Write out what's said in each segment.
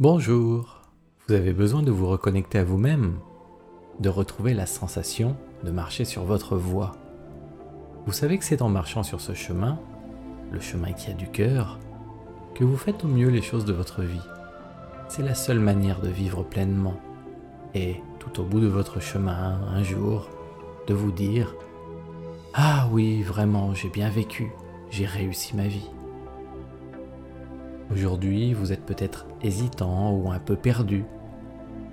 Bonjour, vous avez besoin de vous reconnecter à vous-même, de retrouver la sensation de marcher sur votre voie. Vous savez que c'est en marchant sur ce chemin, le chemin qui a du cœur, que vous faites au mieux les choses de votre vie. C'est la seule manière de vivre pleinement. Et tout au bout de votre chemin, un jour, de vous dire ⁇ Ah oui, vraiment, j'ai bien vécu, j'ai réussi ma vie ⁇ Aujourd'hui, vous êtes peut-être hésitant ou un peu perdu,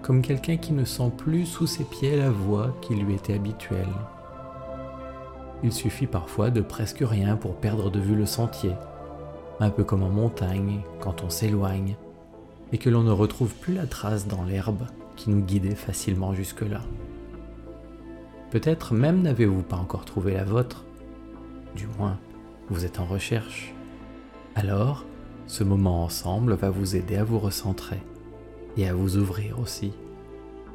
comme quelqu'un qui ne sent plus sous ses pieds la voie qui lui était habituelle. Il suffit parfois de presque rien pour perdre de vue le sentier, un peu comme en montagne quand on s'éloigne et que l'on ne retrouve plus la trace dans l'herbe qui nous guidait facilement jusque-là. Peut-être même n'avez-vous pas encore trouvé la vôtre, du moins vous êtes en recherche. Alors, ce moment ensemble va vous aider à vous recentrer et à vous ouvrir aussi,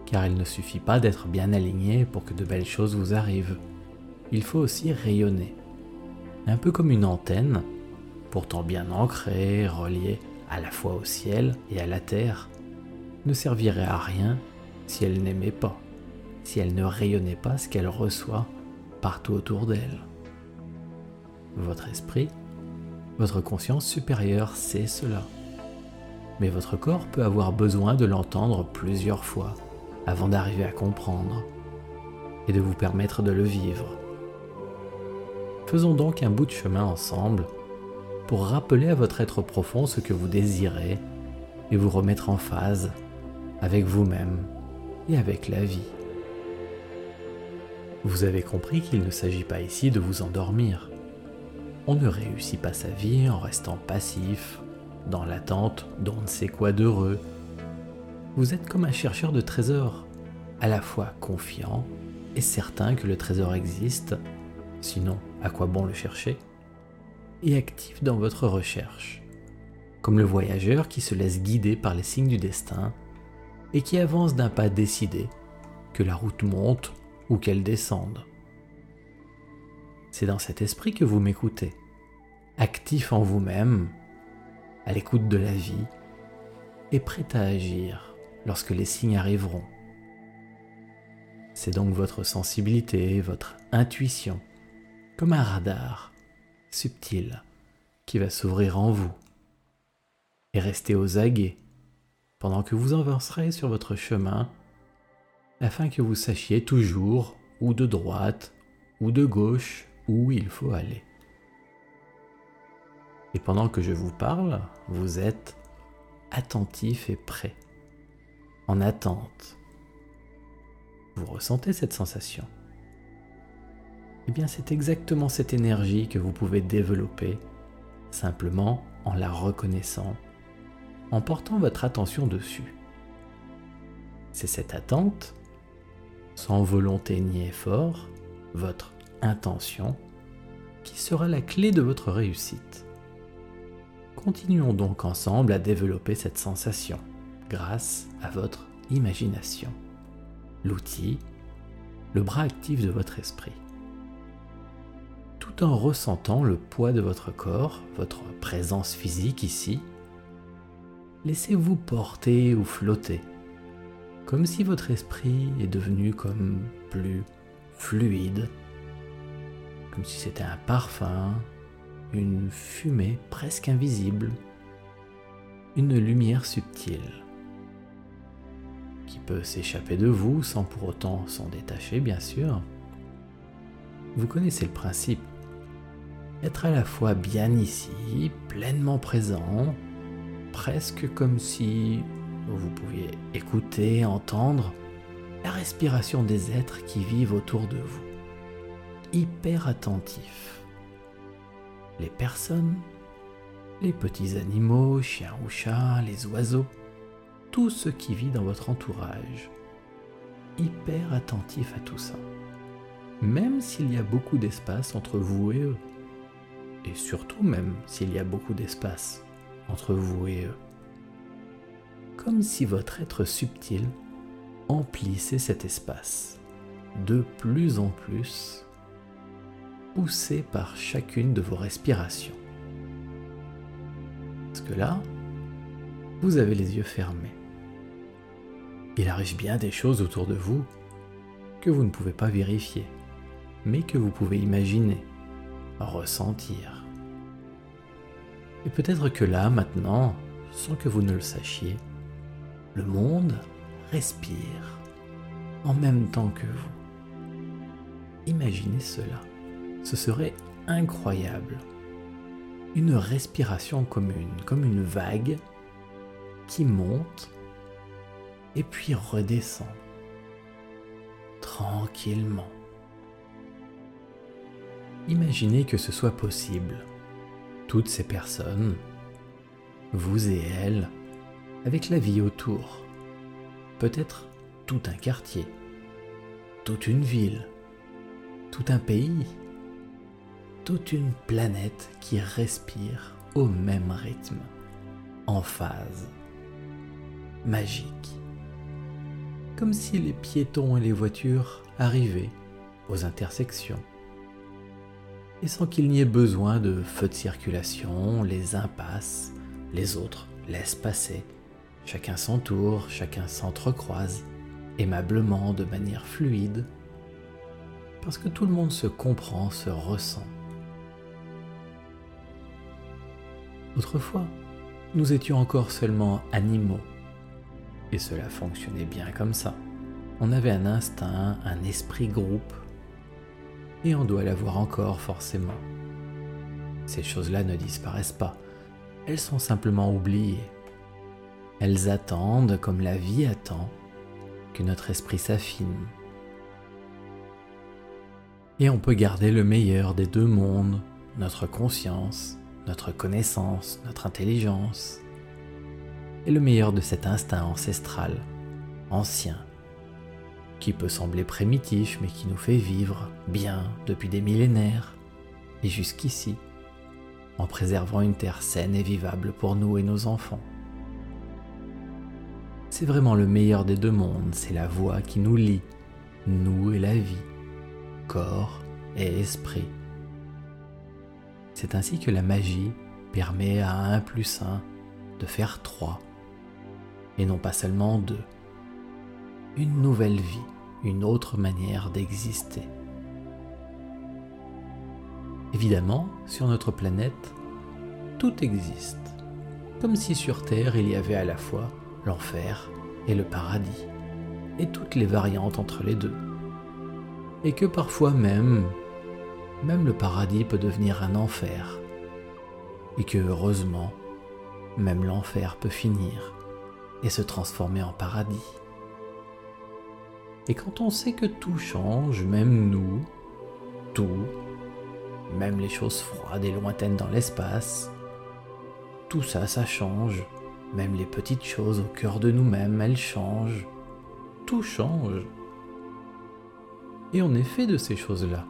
car il ne suffit pas d'être bien aligné pour que de belles choses vous arrivent. Il faut aussi rayonner, un peu comme une antenne, pourtant bien ancrée, reliée à la fois au ciel et à la terre, ne servirait à rien si elle n'aimait pas, si elle ne rayonnait pas ce qu'elle reçoit partout autour d'elle. Votre esprit votre conscience supérieure sait cela. Mais votre corps peut avoir besoin de l'entendre plusieurs fois avant d'arriver à comprendre et de vous permettre de le vivre. Faisons donc un bout de chemin ensemble pour rappeler à votre être profond ce que vous désirez et vous remettre en phase avec vous-même et avec la vie. Vous avez compris qu'il ne s'agit pas ici de vous endormir on ne réussit pas sa vie en restant passif, dans l'attente d'on ne sait quoi d'heureux. Vous êtes comme un chercheur de trésors, à la fois confiant et certain que le trésor existe, sinon à quoi bon le chercher, et actif dans votre recherche, comme le voyageur qui se laisse guider par les signes du destin et qui avance d'un pas décidé, que la route monte ou qu'elle descende. C'est dans cet esprit que vous m'écoutez, actif en vous-même, à l'écoute de la vie et prêt à agir lorsque les signes arriveront. C'est donc votre sensibilité, votre intuition, comme un radar subtil qui va s'ouvrir en vous et rester aux aguets pendant que vous avancerez sur votre chemin afin que vous sachiez toujours ou de droite ou de gauche où il faut aller. Et pendant que je vous parle, vous êtes attentif et prêt, en attente. Vous ressentez cette sensation? Eh bien, c'est exactement cette énergie que vous pouvez développer simplement en la reconnaissant, en portant votre attention dessus. C'est cette attente, sans volonté ni effort, votre intention qui sera la clé de votre réussite. Continuons donc ensemble à développer cette sensation grâce à votre imagination, l'outil, le bras actif de votre esprit. Tout en ressentant le poids de votre corps, votre présence physique ici, laissez-vous porter ou flotter, comme si votre esprit est devenu comme plus fluide comme si c'était un parfum, une fumée presque invisible, une lumière subtile qui peut s'échapper de vous sans pour autant s'en détacher, bien sûr. Vous connaissez le principe. Être à la fois bien ici, pleinement présent, presque comme si vous pouviez écouter, entendre la respiration des êtres qui vivent autour de vous hyper attentif. Les personnes, les petits animaux, chiens ou chats, les oiseaux, tout ce qui vit dans votre entourage. Hyper attentif à tout ça. Même s'il y a beaucoup d'espace entre vous et eux. Et surtout même s'il y a beaucoup d'espace entre vous et eux. Comme si votre être subtil emplissait cet espace de plus en plus poussé par chacune de vos respirations. Parce que là, vous avez les yeux fermés. Il arrive bien des choses autour de vous que vous ne pouvez pas vérifier, mais que vous pouvez imaginer, ressentir. Et peut-être que là, maintenant, sans que vous ne le sachiez, le monde respire en même temps que vous. Imaginez cela. Ce serait incroyable. Une respiration commune, comme une vague qui monte et puis redescend tranquillement. Imaginez que ce soit possible. Toutes ces personnes, vous et elles, avec la vie autour, peut-être tout un quartier, toute une ville, tout un pays, toute une planète qui respire au même rythme, en phase, magique. Comme si les piétons et les voitures arrivaient aux intersections. Et sans qu'il n'y ait besoin de feux de circulation, les uns passent, les autres laissent passer. Chacun s'entoure, chacun s'entrecroise aimablement, de manière fluide, parce que tout le monde se comprend, se ressent. Autrefois, nous étions encore seulement animaux, et cela fonctionnait bien comme ça. On avait un instinct, un esprit groupe, et on doit l'avoir encore forcément. Ces choses-là ne disparaissent pas, elles sont simplement oubliées. Elles attendent comme la vie attend que notre esprit s'affine. Et on peut garder le meilleur des deux mondes, notre conscience, notre connaissance, notre intelligence, et le meilleur de cet instinct ancestral, ancien, qui peut sembler primitif mais qui nous fait vivre bien depuis des millénaires et jusqu'ici, en préservant une terre saine et vivable pour nous et nos enfants. C'est vraiment le meilleur des deux mondes, c'est la voie qui nous lie, nous et la vie, corps et esprit. C'est ainsi que la magie permet à un plus un de faire trois, et non pas seulement deux. Une nouvelle vie, une autre manière d'exister. Évidemment, sur notre planète, tout existe, comme si sur Terre il y avait à la fois l'enfer et le paradis, et toutes les variantes entre les deux. Et que parfois même, même le paradis peut devenir un enfer, et que heureusement, même l'enfer peut finir et se transformer en paradis. Et quand on sait que tout change, même nous, tout, même les choses froides et lointaines dans l'espace, tout ça, ça change, même les petites choses au cœur de nous-mêmes, elles changent. Tout change. Et on est fait de ces choses-là.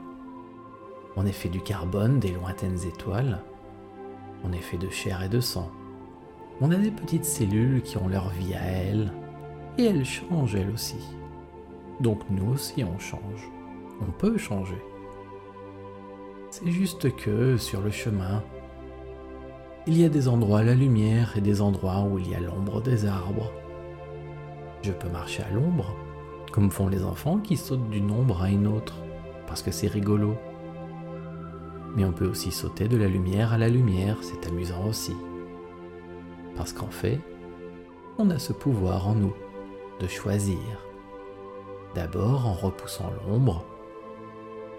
On est fait du carbone des lointaines étoiles. On est fait de chair et de sang. On a des petites cellules qui ont leur vie à elles. Et elles changent elles aussi. Donc nous aussi on change. On peut changer. C'est juste que sur le chemin, il y a des endroits à la lumière et des endroits où il y a l'ombre des arbres. Je peux marcher à l'ombre, comme font les enfants qui sautent d'une ombre à une autre, parce que c'est rigolo. Mais on peut aussi sauter de la lumière à la lumière, c'est amusant aussi. Parce qu'en fait, on a ce pouvoir en nous de choisir. D'abord en repoussant l'ombre,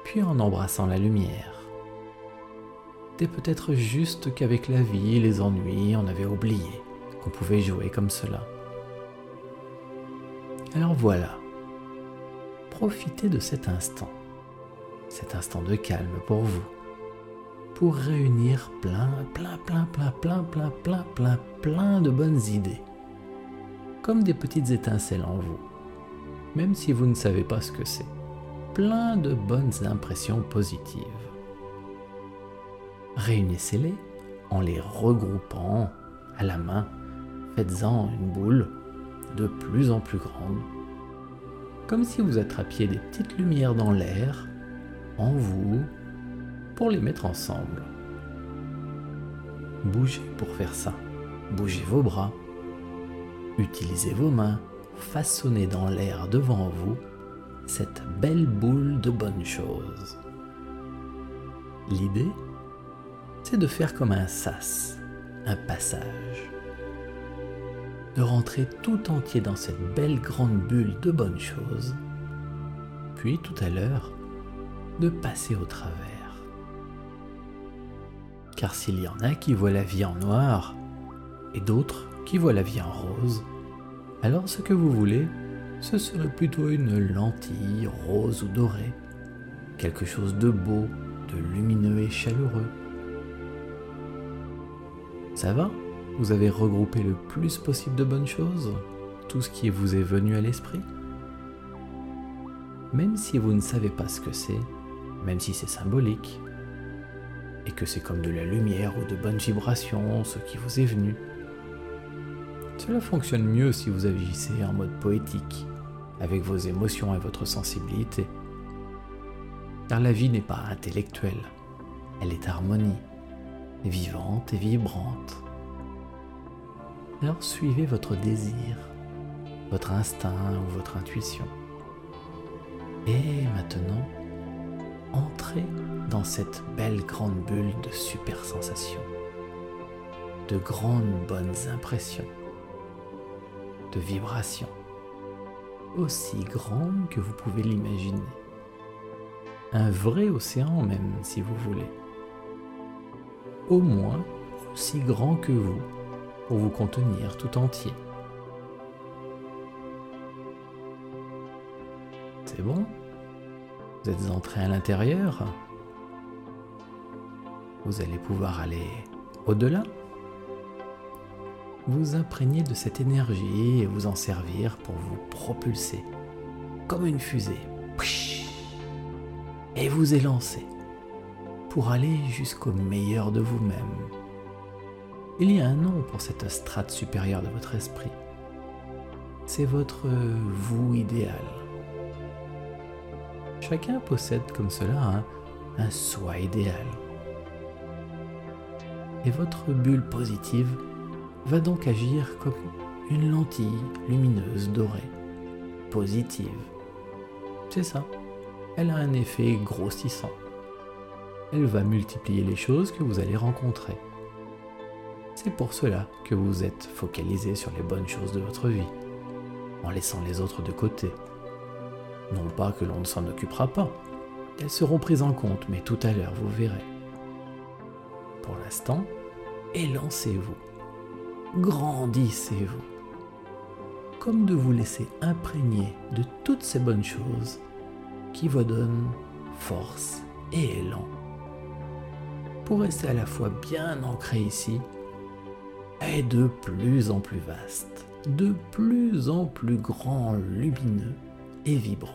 puis en embrassant la lumière peut-être juste qu'avec la vie les ennuis, on avait oublié qu'on pouvait jouer comme cela. Alors voilà, profitez de cet instant, cet instant de calme pour vous, pour réunir plein, plein, plein, plein, plein, plein, plein, plein, plein de bonnes idées, comme des petites étincelles en vous, même si vous ne savez pas ce que c'est, plein de bonnes impressions positives. Réunissez-les en les regroupant à la main. Faites-en une boule de plus en plus grande, comme si vous attrapiez des petites lumières dans l'air, en vous, pour les mettre ensemble. Bougez pour faire ça. Bougez vos bras, utilisez vos mains, façonnez dans l'air devant vous cette belle boule de bonnes choses. L'idée, c'est de faire comme un sas, un passage. De rentrer tout entier dans cette belle grande bulle de bonnes choses, puis tout à l'heure, de passer au travers. Car s'il y en a qui voient la vie en noir, et d'autres qui voient la vie en rose, alors ce que vous voulez, ce serait plutôt une lentille rose ou dorée, quelque chose de beau, de lumineux et chaleureux. Ça va? Vous avez regroupé le plus possible de bonnes choses? Tout ce qui vous est venu à l'esprit? Même si vous ne savez pas ce que c'est, même si c'est symbolique, et que c'est comme de la lumière ou de bonnes vibrations, ce qui vous est venu, cela fonctionne mieux si vous agissez en mode poétique, avec vos émotions et votre sensibilité. Car la vie n'est pas intellectuelle, elle est harmonie, vivante et vibrante. Alors suivez votre désir, votre instinct ou votre intuition. Et maintenant, entrez dans cette belle grande bulle de super sensations, de grandes bonnes impressions de vibrations, aussi grande que vous pouvez l'imaginer. Un vrai océan même, si vous voulez. Au moins aussi grand que vous, pour vous contenir tout entier. C'est bon? Vous êtes entré à l'intérieur Vous allez pouvoir aller au-delà vous imprégner de cette énergie et vous en servir pour vous propulser comme une fusée et vous élancer pour aller jusqu'au meilleur de vous-même. Il y a un nom pour cette strate supérieure de votre esprit. C'est votre vous idéal. Chacun possède comme cela un, soi idéal. Et votre bulle positive va donc agir comme une lentille lumineuse dorée, positive. C'est ça, elle a un effet grossissant. Elle va multiplier les choses que vous allez rencontrer. C'est pour cela que vous êtes focalisé sur les bonnes choses de votre vie, en laissant les autres de côté. Non pas que l'on ne s'en occupera pas, elles seront prises en compte, mais tout à l'heure vous verrez. Pour l'instant, élancez-vous grandissez-vous. Comme de vous laisser imprégner de toutes ces bonnes choses qui vous donnent force et élan pour rester à la fois bien ancré ici et de plus en plus vaste, de plus en plus grand, lumineux et vibrant.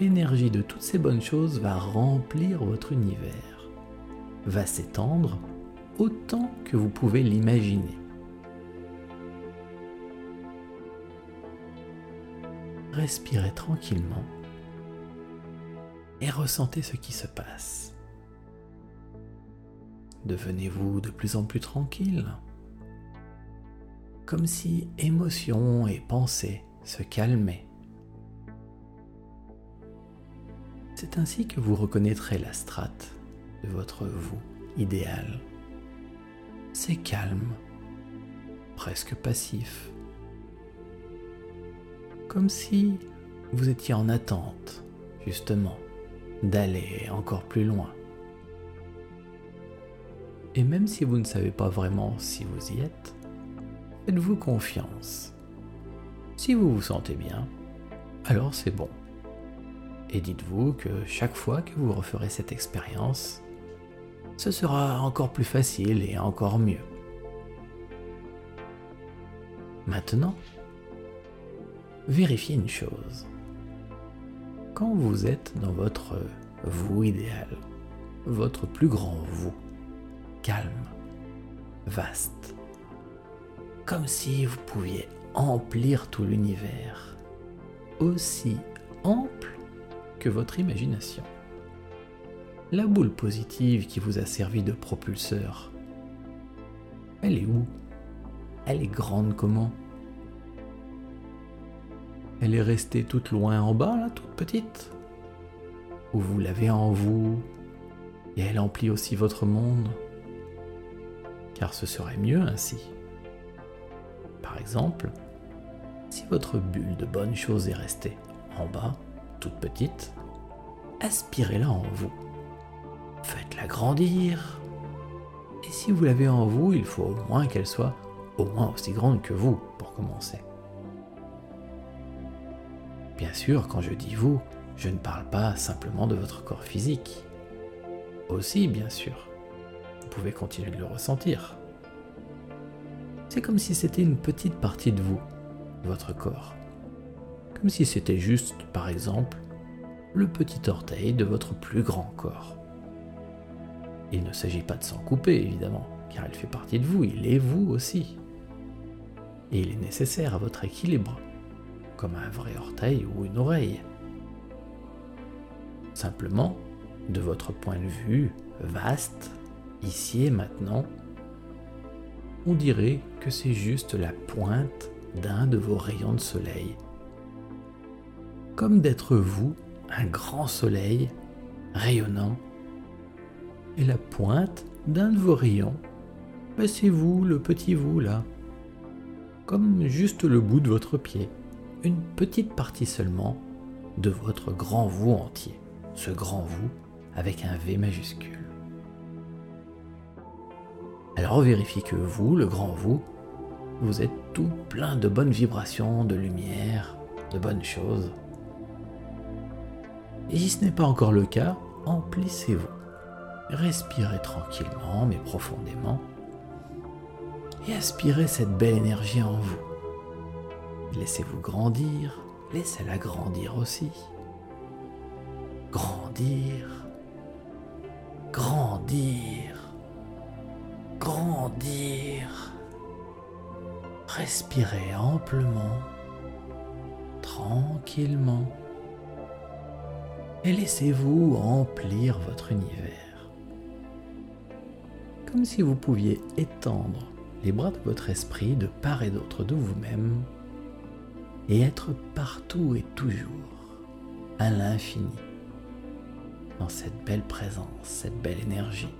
L'énergie de toutes ces bonnes choses va remplir votre univers, va s'étendre autant que vous pouvez l'imaginer. Respirez tranquillement et ressentez ce qui se passe. Devenez-vous de plus en plus tranquille, comme si émotions et pensées se calmaient. C'est ainsi que vous reconnaîtrez la strate de votre vous idéal c'est calme, presque passif, comme si vous étiez en attente, justement, d'aller encore plus loin. Et même si vous ne savez pas vraiment si vous y êtes, faites-vous confiance. Si vous vous sentez bien, alors c'est bon. Et dites-vous que chaque fois que vous referez cette expérience, ce sera encore plus facile et encore mieux. Maintenant, vérifiez une chose. Quand vous êtes dans votre vous idéal, votre plus grand vous, calme, vaste, comme si vous pouviez emplir tout l'univers, aussi ample que votre imagination. La boule positive qui vous a servi de propulseur, elle est où? Elle est grande comment? Elle est restée toute loin en bas, là, toute petite? Ou vous l'avez en vous et elle emplit aussi votre monde? Car ce serait mieux ainsi. Par exemple, si votre bulle de bonnes choses est restée en bas, toute petite, aspirez-la en vous. Faites-la grandir. Et si vous l'avez en vous, il faut au moins qu'elle soit au moins aussi grande que vous pour commencer. Bien sûr, quand je dis vous, je ne parle pas simplement de votre corps physique. Aussi, bien sûr, vous pouvez continuer de le ressentir. C'est comme si c'était une petite partie de vous, votre corps. Comme si c'était juste, par exemple, le petit orteil de votre plus grand corps. Il ne s'agit pas de s'en couper, évidemment, car il fait partie de vous, il est vous aussi. Et il est nécessaire à votre équilibre, comme un vrai orteil ou une oreille. Simplement, de votre point de vue vaste, ici et maintenant, on dirait que c'est juste la pointe d'un de vos rayons de soleil. Comme d'être vous, un grand soleil rayonnant, et la pointe d'un de vos rayons, ben, c'est vous, le petit vous là, comme juste le bout de votre pied, une petite partie seulement de votre grand vous entier, ce grand vous avec un V majuscule. Alors vérifiez que vous, le grand vous, vous êtes tout plein de bonnes vibrations, de lumière, de bonnes choses. Et si ce n'est pas encore le cas, emplissez-vous. Respirez tranquillement mais profondément et aspirez cette belle énergie en vous. Laissez-vous grandir, laissez-la grandir aussi. Grandir, grandir, grandir. Respirez amplement, tranquillement, et laissez-vous emplir votre univers. Comme si vous pouviez étendre les bras de votre esprit de part et d'autre de vous-même et être partout et toujours à l'infini dans cette belle présence, cette belle énergie.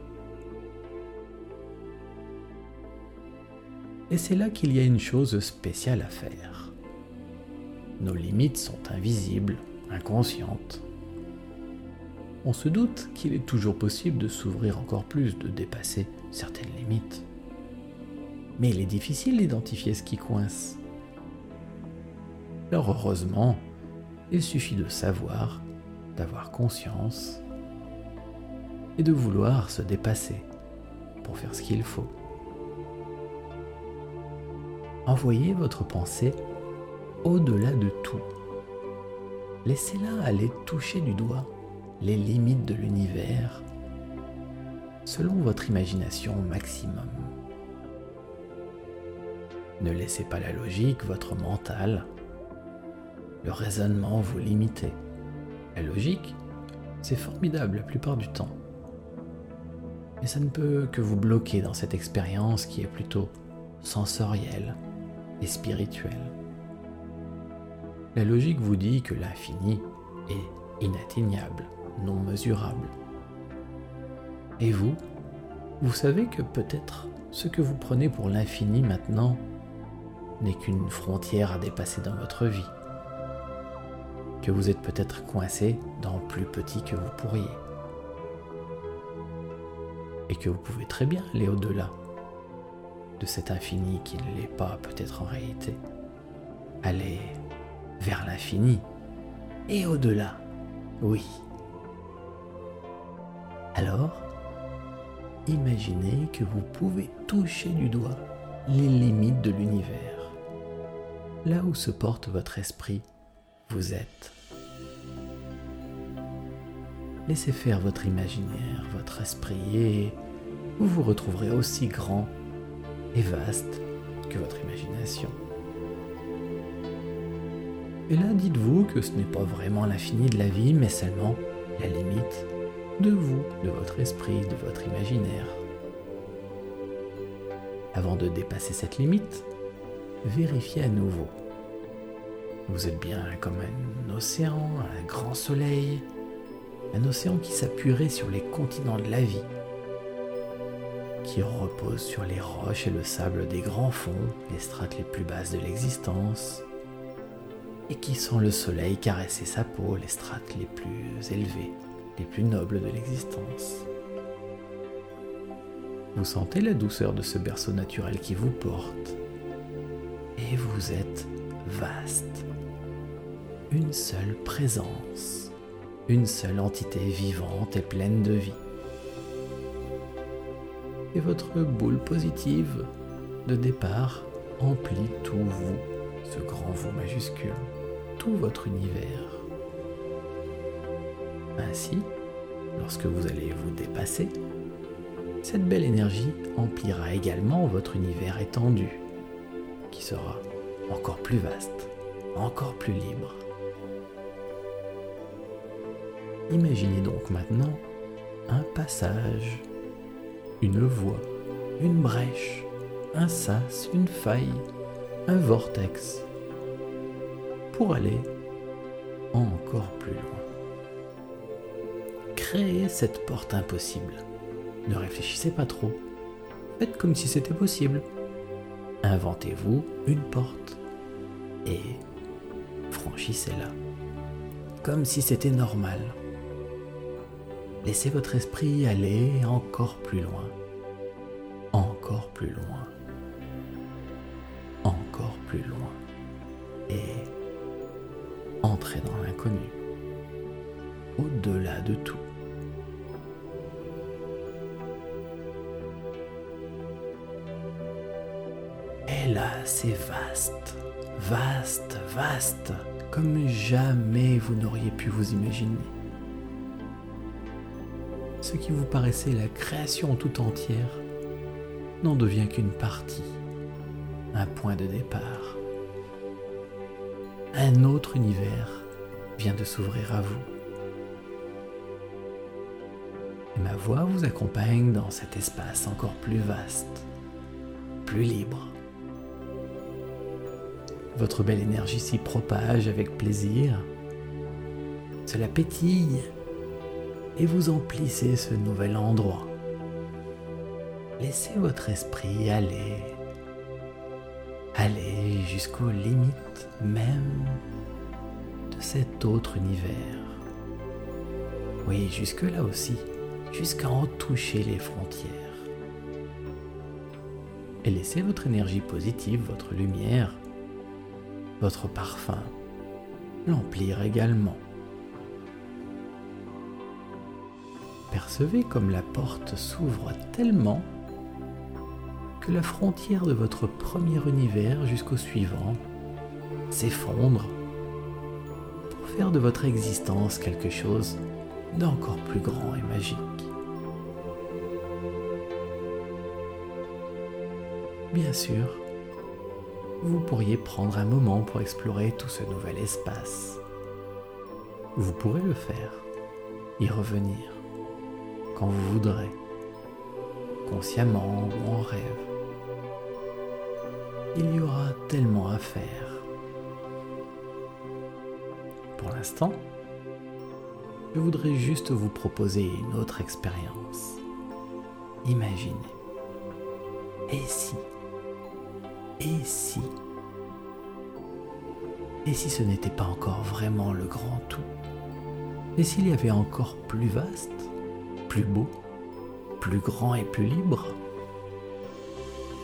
Et c'est là qu'il y a une chose spéciale à faire. Nos limites sont invisibles, inconscientes. On se doute qu'il est toujours possible de s'ouvrir encore plus, de dépasser certaines limites. Mais il est difficile d'identifier ce qui coince. Alors heureusement, il suffit de savoir, d'avoir conscience et de vouloir se dépasser pour faire ce qu'il faut. Envoyez votre pensée au-delà de tout. Laissez-la aller toucher du doigt les limites de l'univers selon votre imagination maximum. Ne laissez pas la logique, votre mental, le raisonnement vous limiter. La logique, c'est formidable la plupart du temps. Mais ça ne peut que vous bloquer dans cette expérience qui est plutôt sensorielle, spirituel. La logique vous dit que l'infini est inatteignable, non mesurable. Et vous, vous savez que peut-être ce que vous prenez pour l'infini maintenant n'est qu'une frontière à dépasser dans votre vie. Que vous êtes peut-être coincé dans plus petit que vous pourriez. Et que vous pouvez très bien aller au-delà cet infini qui ne l'est pas peut-être en réalité. Aller vers l'infini et au-delà, oui. Alors, imaginez que vous pouvez toucher du doigt les limites de l'univers. Là où se porte votre esprit, vous êtes. Laissez faire votre imaginaire, votre esprit, et vous vous retrouverez aussi grand et vaste que votre imagination. Et là, dites-vous que ce n'est pas vraiment l'infini de la vie, mais seulement la limite de vous, de votre esprit, de votre imaginaire. Avant de dépasser cette limite, vérifiez à nouveau. Vous êtes bien comme un océan, un grand soleil, un océan qui s'appuierait sur les continents de la vie, qui repose sur les roches et le sable des grands fonds, les strates les plus basses de l'existence, et qui sent le soleil caresser sa peau, les strates les plus élevées, les plus nobles de l'existence. Vous sentez la douceur de ce berceau naturel qui vous porte, et vous êtes vaste. Une seule présence, une seule entité vivante et pleine de vie. Et votre boule positive de départ emplit tout vous, ce grand vous majuscule, tout votre univers. Ainsi, lorsque vous allez vous dépasser, cette belle énergie emplira également votre univers étendu, qui sera encore plus vaste, encore plus libre. Imaginez donc maintenant un passage, une voie, une brèche, un sas, une faille, un vortex, pour aller encore plus loin. Créez cette porte impossible. Ne réfléchissez pas trop. Faites comme si c'était possible. Inventez-vous une porte et franchissez-la. Comme si c'était normal. Laissez votre esprit aller encore plus loin. Encore plus loin. Encore plus loin. Et entrez dans l'inconnu. Au-delà de tout. Et là, c'est vaste, vaste, vaste, comme jamais vous n'auriez pu vous imaginer. Ce qui vous paraissait la création tout entière n'en devient qu'une partie, un point de départ. Un autre univers vient de s'ouvrir à vous. Ma voix vous accompagne dans cet espace encore plus vaste, plus libre votre belle énergie s'y propage avec plaisir. Cela pétille et vous emplissez ce nouvel endroit. Laissez votre esprit aller, aller jusqu'aux limites même de cet autre univers. Oui, jusque là aussi, jusqu'à en toucher les frontières. Et laissez votre énergie positive, votre lumière, votre parfum l'emplir également. Percevez comme la porte s'ouvre tellement que la frontière de votre premier univers jusqu'au suivant s'effondre pour faire de votre existence quelque chose d'encore plus grand et magique. Bien sûr, vous pourriez prendre un moment pour explorer tout ce nouvel espace. Vous pourrez le faire, y revenir, quand vous voudrez, consciemment ou en rêve. Il y aura tellement à faire. Pour l'instant, je voudrais juste vous proposer une autre expérience. Imaginez. Et si? Et si? Et si ce n'était pas encore vraiment le grand tout? Et s'il y avait encore plus vaste, plus beau, plus grand et plus libre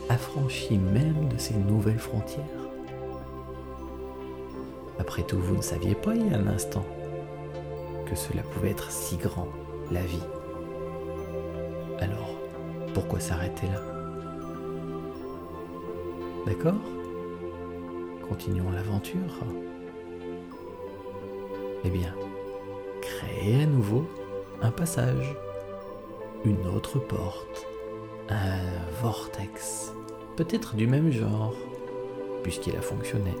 Affranchi même de ces nouvelles frontières Après tout, vous ne saviez pas il y a un instant que cela pouvait être si grand, la vie. Alors, pourquoi s'arrêter là? D'accord? Continuons l'aventure. Eh bien, créez à nouveau un passage, une autre porte, un vortex, peut-être du même genre, puisqu'il a fonctionné.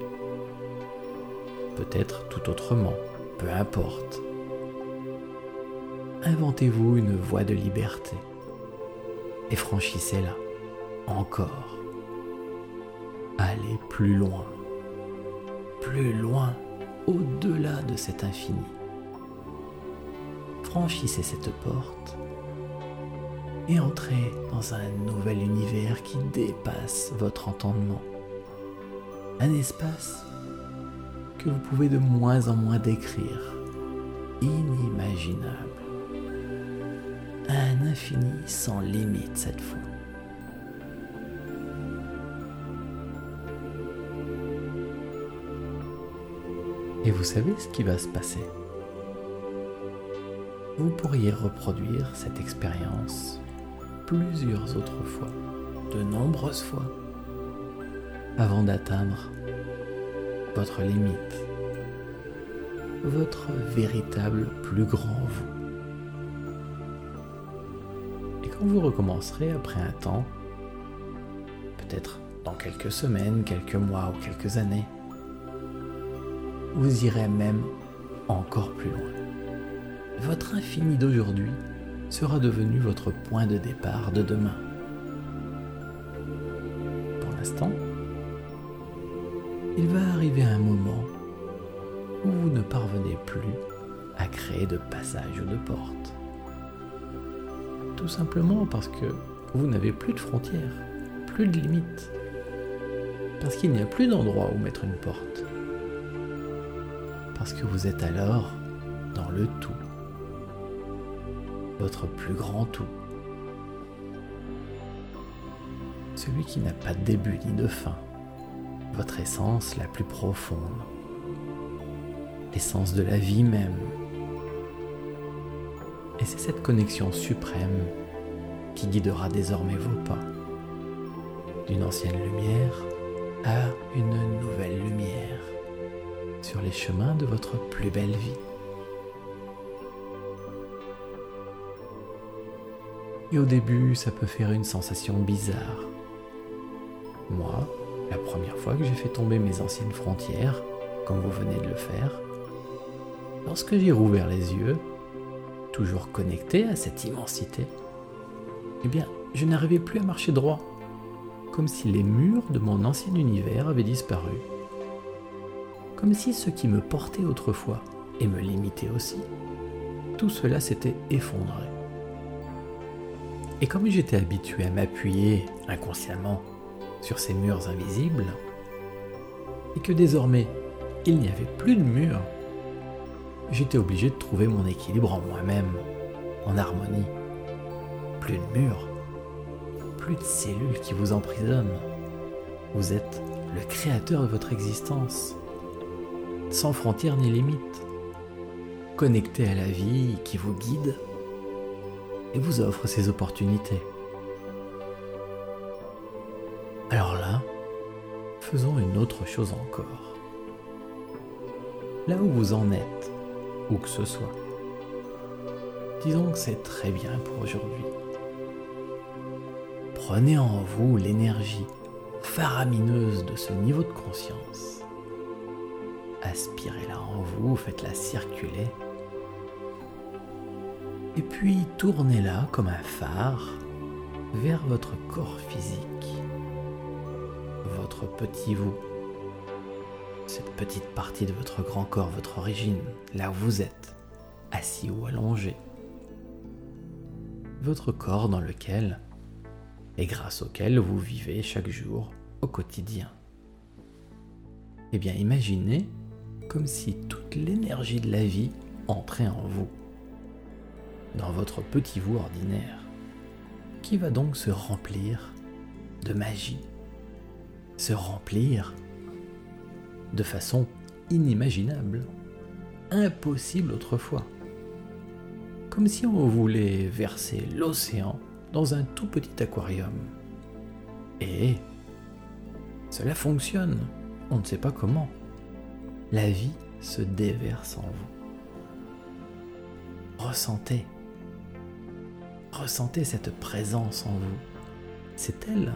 Peut-être tout autrement, peu importe. Inventez-vous une voie de liberté et franchissez-la encore Allez plus loin, plus loin, au-delà de cet infini. Franchissez cette porte et entrez dans un nouvel univers qui dépasse votre entendement. Un espace que vous pouvez de moins en moins décrire, inimaginable. Un infini sans limite cette fois. Et vous savez ce qui va se passer? Vous pourriez reproduire cette expérience plusieurs autres fois, de nombreuses fois, avant d'atteindre votre limite, votre véritable plus grand vous. Et quand vous recommencerez après un temps, peut-être dans quelques semaines, quelques mois ou quelques années, vous irez même encore plus loin. Votre infini d'aujourd'hui sera devenu votre point de départ de demain. Pour l'instant, il va arriver un moment où vous ne parvenez plus à créer de passage ou de porte. Tout simplement parce que vous n'avez plus de frontières, plus de limites. Parce qu'il n'y a plus d'endroit où mettre une porte. Parce que vous êtes alors dans le tout. Votre plus grand tout. Celui qui n'a pas de début ni de fin votre essence la plus profonde, l'essence de la vie même. Et c'est cette connexion suprême qui guidera désormais vos pas, d'une ancienne lumière à une nouvelle lumière, sur les chemins de votre plus belle vie. Et au début, ça peut faire une sensation bizarre. Moi, la première fois que j'ai fait tomber mes anciennes frontières, comme vous venez de le faire, lorsque j'ai rouvert les yeux, toujours connecté à cette immensité, eh bien, je n'arrivais plus à marcher droit, comme si les murs de mon ancien univers avaient disparu, comme si ce qui me portait autrefois et me limitait aussi, tout cela s'était effondré. Et comme j'étais habitué à m'appuyer inconsciemment sur ces murs invisibles, et que désormais il n'y avait plus de murs, j'étais obligé de trouver mon équilibre en moi-même, en harmonie. Plus de murs, plus de cellules qui vous emprisonnent. Vous êtes le créateur de votre existence, sans frontières ni limites, connecté à la vie qui vous guide et vous offre ces opportunités. Alors là, faisons une autre chose encore. Là où vous en êtes, où que ce soit, disons que c'est très bien pour aujourd'hui. Prenez en vous l'énergie faramineuse de ce niveau de conscience. Aspirez-la en vous, faites-la circuler. Et puis tournez-la comme un phare vers votre corps physique votre petit vous, cette petite partie de votre grand corps, votre origine, là où vous êtes, assis ou allongé. Votre corps dans lequel et grâce auquel vous vivez chaque jour au quotidien. Eh bien, imaginez comme si toute l'énergie de la vie entrait en vous, dans votre petit vous ordinaire, qui va donc se remplir de magie, se remplir de façon inimaginable, impossible autrefois. Comme si on voulait verser l'océan dans un tout petit aquarium. Et cela fonctionne, on ne sait pas comment. La vie se déverse en vous. Ressentez, ressentez cette présence en vous. C'est elle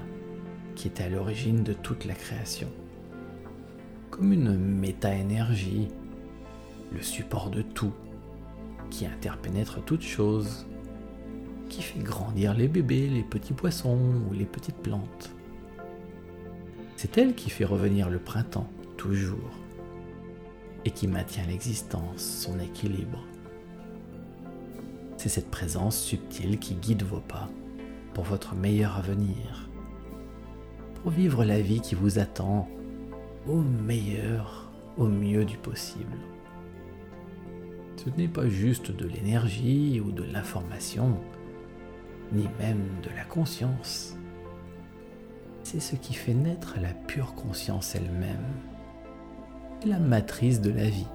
qui était à l'origine de toute la création. Comme une méta-énergie, le support de tout, qui interpénètre toute chose, qui fait grandir les bébés, les petits poissons ou les petites plantes. C'est elle qui fait revenir le printemps, toujours, et qui maintient l'existence, son équilibre. C'est cette présence subtile qui guide vos pas pour votre meilleur avenir, pour vivre la vie qui vous attend au meilleur, au mieux du possible. Ce n'est pas juste de l'énergie ou de l'information, ni même de la conscience. C'est ce qui fait naître la pure conscience elle-même. La matrice de la vie,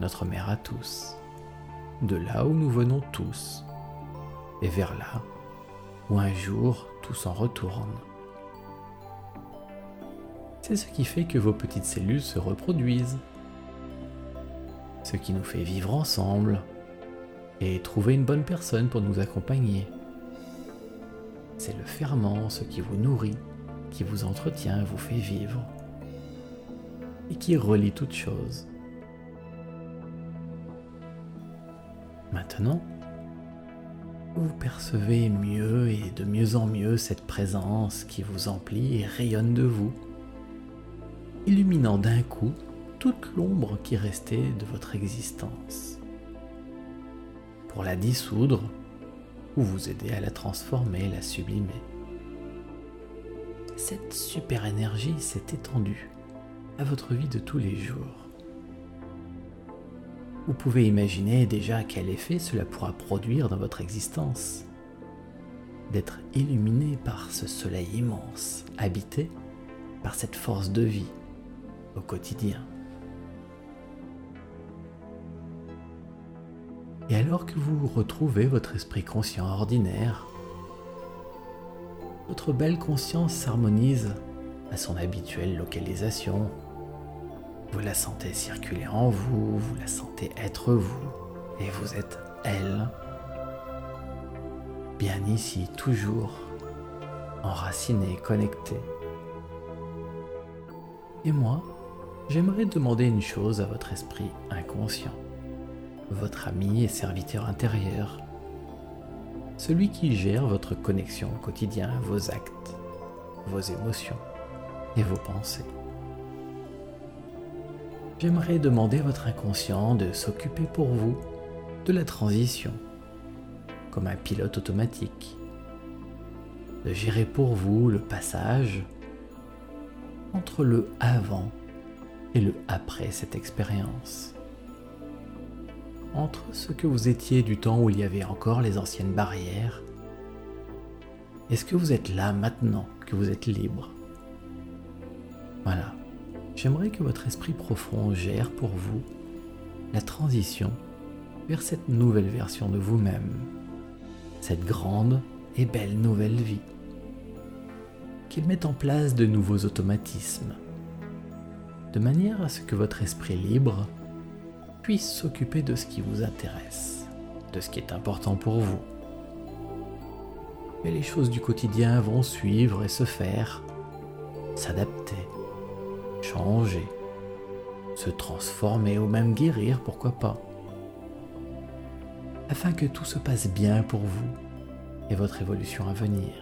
notre mère à tous, de là où nous venons tous, et vers là où un jour tout s'en retourne. C'est ce qui fait que vos petites cellules se reproduisent, ce qui nous fait vivre ensemble et trouver une bonne personne pour nous accompagner. C'est le ferment, ce qui vous nourrit, qui vous entretient, vous fait vivre et qui relie toutes choses. Maintenant, vous percevez mieux et de mieux en mieux cette présence qui vous emplit et rayonne de vous, illuminant d'un coup toute l'ombre qui restait de votre existence. Pour la dissoudre ou vous aider à la transformer, la sublimer. Cette super énergie s'est étendue à votre vie de tous les jours. Vous pouvez imaginer déjà quel effet cela pourra produire dans votre existence. D'être illuminé par ce soleil immense, habité par cette force de vie au quotidien. Et alors que vous retrouvez votre esprit conscient ordinaire, votre belle conscience s'harmonise à son habituelle localisation. Vous la sentez circuler en vous, vous la sentez être vous, et vous êtes elle. Bien ici, toujours, enraciné, connecté. Et moi, j'aimerais demander une chose à votre esprit inconscient votre ami et serviteur intérieur, celui qui gère votre connexion au quotidien, vos actes, vos émotions et vos pensées. J'aimerais demander à votre inconscient de s'occuper pour vous de la transition, comme un pilote automatique, de gérer pour vous le passage entre le avant et le après cette expérience entre ce que vous étiez du temps où il y avait encore les anciennes barrières et ce que vous êtes là maintenant que vous êtes libre? Voilà, j'aimerais que votre esprit profond gère pour vous la transition vers cette nouvelle version de vous-même, cette grande et belle nouvelle vie, qu'il mette en place de nouveaux automatismes, de manière à ce que votre esprit libre puisse s'occuper de ce qui vous intéresse, de ce qui est important pour vous. Et les choses du quotidien vont suivre et se faire, s'adapter, changer, se transformer ou même guérir, pourquoi pas, afin que tout se passe bien pour vous et votre évolution à venir.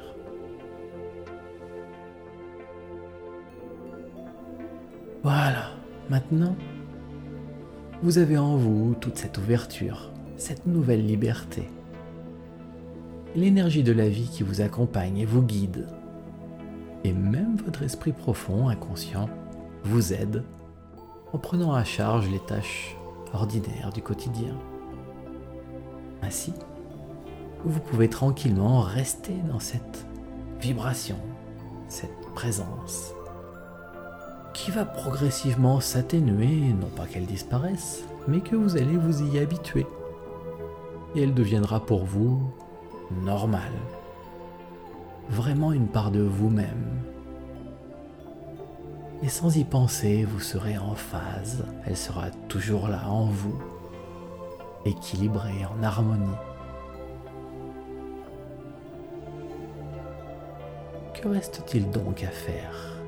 Voilà, maintenant, vous avez en vous toute cette ouverture, cette nouvelle liberté. L'énergie de la vie qui vous accompagne et vous guide. Et même votre esprit profond, inconscient, vous aide en prenant à charge les tâches ordinaires du quotidien. Ainsi, vous pouvez tranquillement rester dans cette vibration, cette présence, qui va progressivement s'atténuer, non pas qu'elle disparaisse, mais que vous allez vous y habituer. Et elle deviendra pour vous normale. Vraiment une part de vous-même. Et sans y penser, vous serez en phase, elle sera toujours là en vous, équilibrée, en harmonie. Que reste-t-il donc à faire?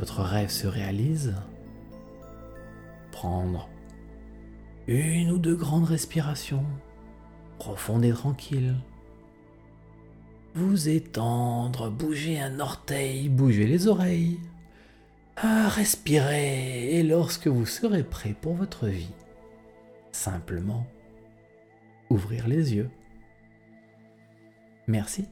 Votre rêve se réalise, prendre une ou deux grandes respirations, profondes et tranquilles, vous étendre, bouger un orteil, bouger les oreilles, à respirer et lorsque vous serez prêt pour votre vie, simplement ouvrir les yeux. Merci.